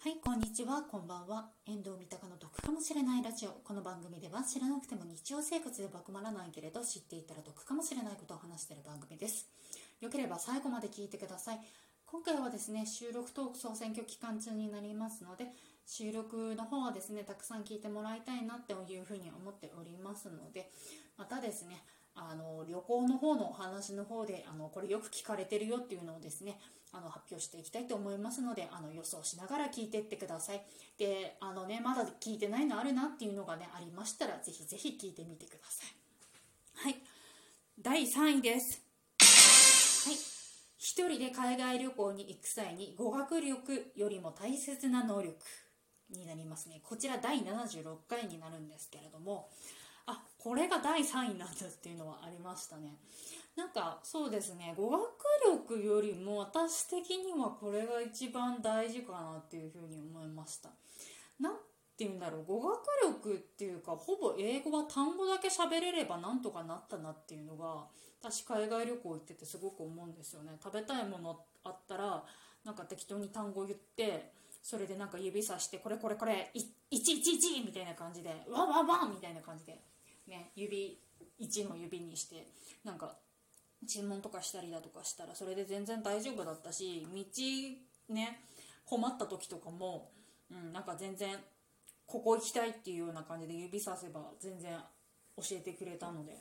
はい、こんにちは、こんばんは。遠藤三鷹の得かもしれないラジオ。この番組では知らなくても日常生活では困らないけれど知っていたら得かもしれないことを話している番組です。よければ最後まで聞いてください。今回はですね、収録トーク総選挙期間中になりますので、収録の方はですね、たくさん聞いてもらいたいなっていうふうに思っておりますので、またですね、あの旅行の方のお話の方であのこれよく聞かれてるよっていうのをですねあの発表していきたいと思いますのであの予想しながら聞いてってください。であのねまだ聞いてないのあるなっていうのがねありましたらぜひぜひ聞いてみてください。はい。第3位です。はい。一人で海外旅行に行く際に語学力よりも大切な能力になりますね。こちら第76回になるんですけれどもあこれが第3位なんだっていうのはありましたね。なんかそうですね。語学力よりも私的にはこれが一番大事かなっていうふうに思いました。なんて言うんだろう。語学力っていうかほぼ英語は単語だけ喋れればなんとかなったなっていうのが私海外旅行行っててすごく思うんですよね。食べたいものあったらなんか適当に単語言ってそれでなんか指さしてこれこれこれ111みたいな感じでワンワンワンみたいな感じでね、指1の指にしてなんか注文とかしたりだとかしたらそれで全然大丈夫だったし道ね困った時とかも、うん、なんか全然ここ行きたいっていうような感じで指させば全然教えてくれたので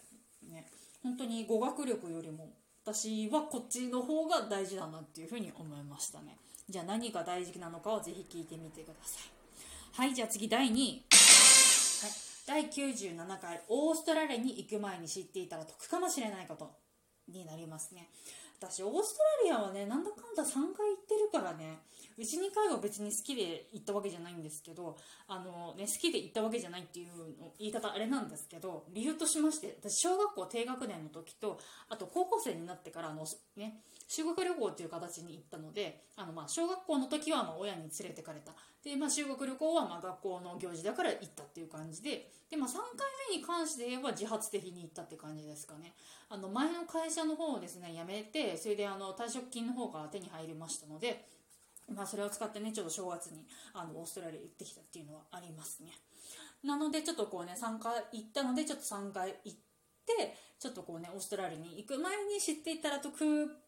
ね。本当に語学力よりも私はこっちの方が大事だなっていうふうに思いましたね。じゃあ何が大事なのかをぜひ聞いてみてください。はいじゃあ次第2位。第97回オーストラリアに行く前に知っていたら得かもしれないことになりますね。私オーストラリアはねなんだかんだ3回行ってるからねうち2回は別に好きで行ったわけじゃないんですけどあの、ね、好きで行ったわけじゃないっていうの言い方あれなんですけど理由としまして私小学校低学年の時とあと高校生になってからあのね修学旅行っていう形に行ったのであのまあ小学校の時はまあ親に連れてかれた。で、まあ、修学旅行はまあ学校の行事だから行ったっていう感じでで、まあ、3回目に関して言えば自発的に行ったって感じですかね。あの前の会社の方をですね辞めてそれであの退職金の方が手に入りましたので、まあ、それを使ってねちょっと正月にあのオーストラリア行ってきたっていうのはありますね。なのでちょっとこうね3回行ったのでちょっと3回行ってちょっとこうねオーストラリアに行く前に知っていたら得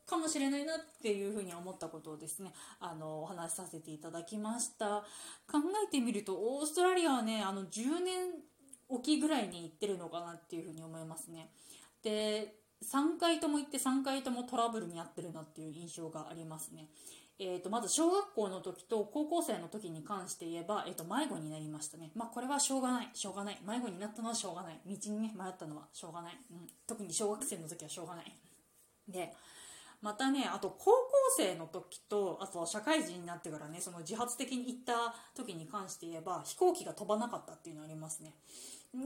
かもしれないなっていうふうに思ったことをですねあのお話しさせていただきました。考えてみるとオーストラリアはねあの10年おきぐらいに行ってるのかなっていうふうに思いますね。で3回とも行って3回ともトラブルに遭ってるなっていう印象がありますねえーと、まず小学校の時と高校生の時に関して言えば、えーと、迷子になりましたね。まあこれはしょうがない。しょうがない。迷子になったのはしょうがない。道にね、迷ったのはしょうがない。うん、特に小学生の時はしょうがない。で、またね、あと高校生の時と、あと社会人になってからね、その自発的に行った時に関して言えば、飛行機が飛ばなかったっていうのありますね。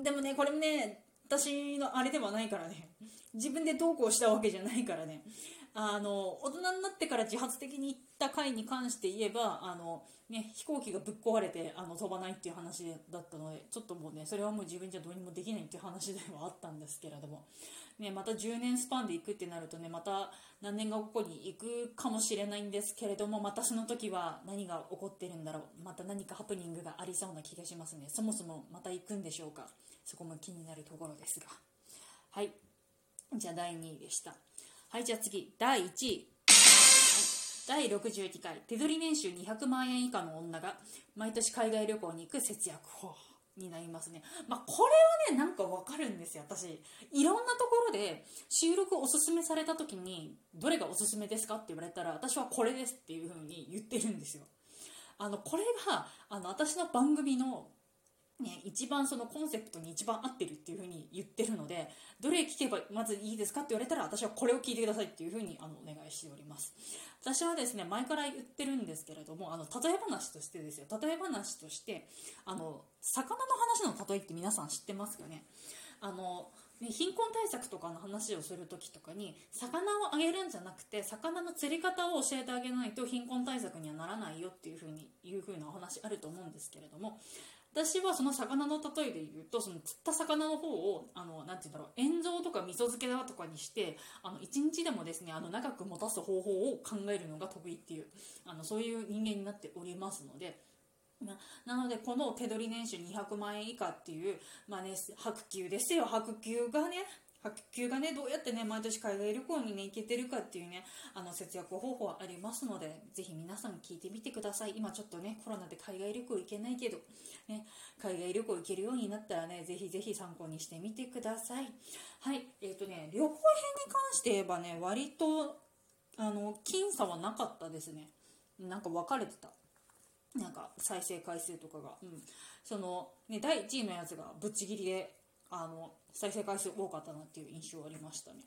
でもね、これね、私のあれではないからね、自分で投稿したわけじゃないからね、あの大人になってから自発的に行った回に関して言えばあの、ね、飛行機がぶっ壊れてあの飛ばないっていう話だったのでちょっともうねそれはもう自分じゃどうにもできないっていう話ではあったんですけれども、ね、また10年スパンで行くってなるとねまた何年かここに行くかもしれないんですけれどもまたその時は何が起こってるんだろう。また何かハプニングがありそうな気がしますね。そもそもまた行くんでしょうか。そこも気になるところですが。はい。じゃあ第2位でした。はい、じゃあ次、第1位。第62回、手取り年収200万円以下の女が毎年海外旅行に行く節約法になりますね。まあ、これはね、なんかわかるんですよ、私。いろんなところで収録おすすめされた時に、どれがおすすめですかって言われたら、私はこれですっていう風に言ってるんですよ。あの、これが、あの、私の番組のね、一番そのコンセプトに一番合ってるっていう風に言ってるのでどれ聞けばまずいいですかって言われたら私はこれを聞いてくださいっていう風にあのお願いしております。私はですね前から言ってるんですけれどもあの例え話としてですよ。例え話としてあの魚の話の例えって皆さん知ってますよね？あのね、貧困対策とかの話をする時とかに魚をあげるんじゃなくて魚の釣り方を教えてあげないと貧困対策にはならないよっていう風にいう風なお話あると思うんですけれども私はその魚の例えで言うとその釣った魚の方をあのなて言うんだろう塩蔵とか味噌漬けだとかにしてあの1日でもですねあの長く持たす方法を考えるのが得意っていうあのそういう人間になっておりますのでなので、この手取り年収200万円以下っていう、まあね、白球ですよ。白球がね、白球がね、どうやってね、毎年海外旅行にね、行けてるかっていうね、あの、節約方法はありますので、ぜひ皆さん聞いてみてください。今ちょっとね、コロナで海外旅行行けないけど、ね、海外旅行行けるようになったらね、ぜひぜひ参考にしてみてください。はい、えっ、ー、とね、旅行編に関して言えばね、割と、あの、僅差はなかったですね。なんか分かれてた。なんか再生回数とかが、うん、その、ね、第1位のやつがぶっちぎりであの再生回数多かったなっていう印象ありましたね。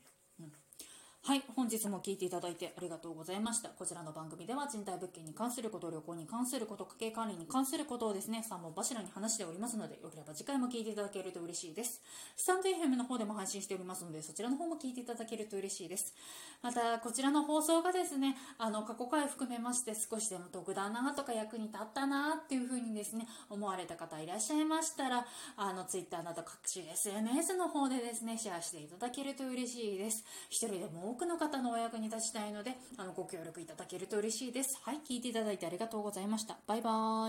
はい、本日も聞いていただいてありがとうございました。こちらの番組では賃貸物件に関すること、旅行に関すること、家計管理に関することをですね、3本柱に話しておりますので、よければ次回も聞いていただけると嬉しいです。スタンド FM の方でも配信しておりますので、そちらの方も聞いていただけると嬉しいです。また、こちらの放送がですね、あの、過去回含めまして少しでも得だなとか役に立ったなっていう風にですね、思われた方いらっしゃいましたら、あの、Twitter など各種 SNS の方でですね、シェアしていただけると嬉しいです。一人でも多くの方のお役に立ちたいので、あの、ご協力いただけると嬉しいです。はい、聞いていただいてありがとうございました。バイバーイ。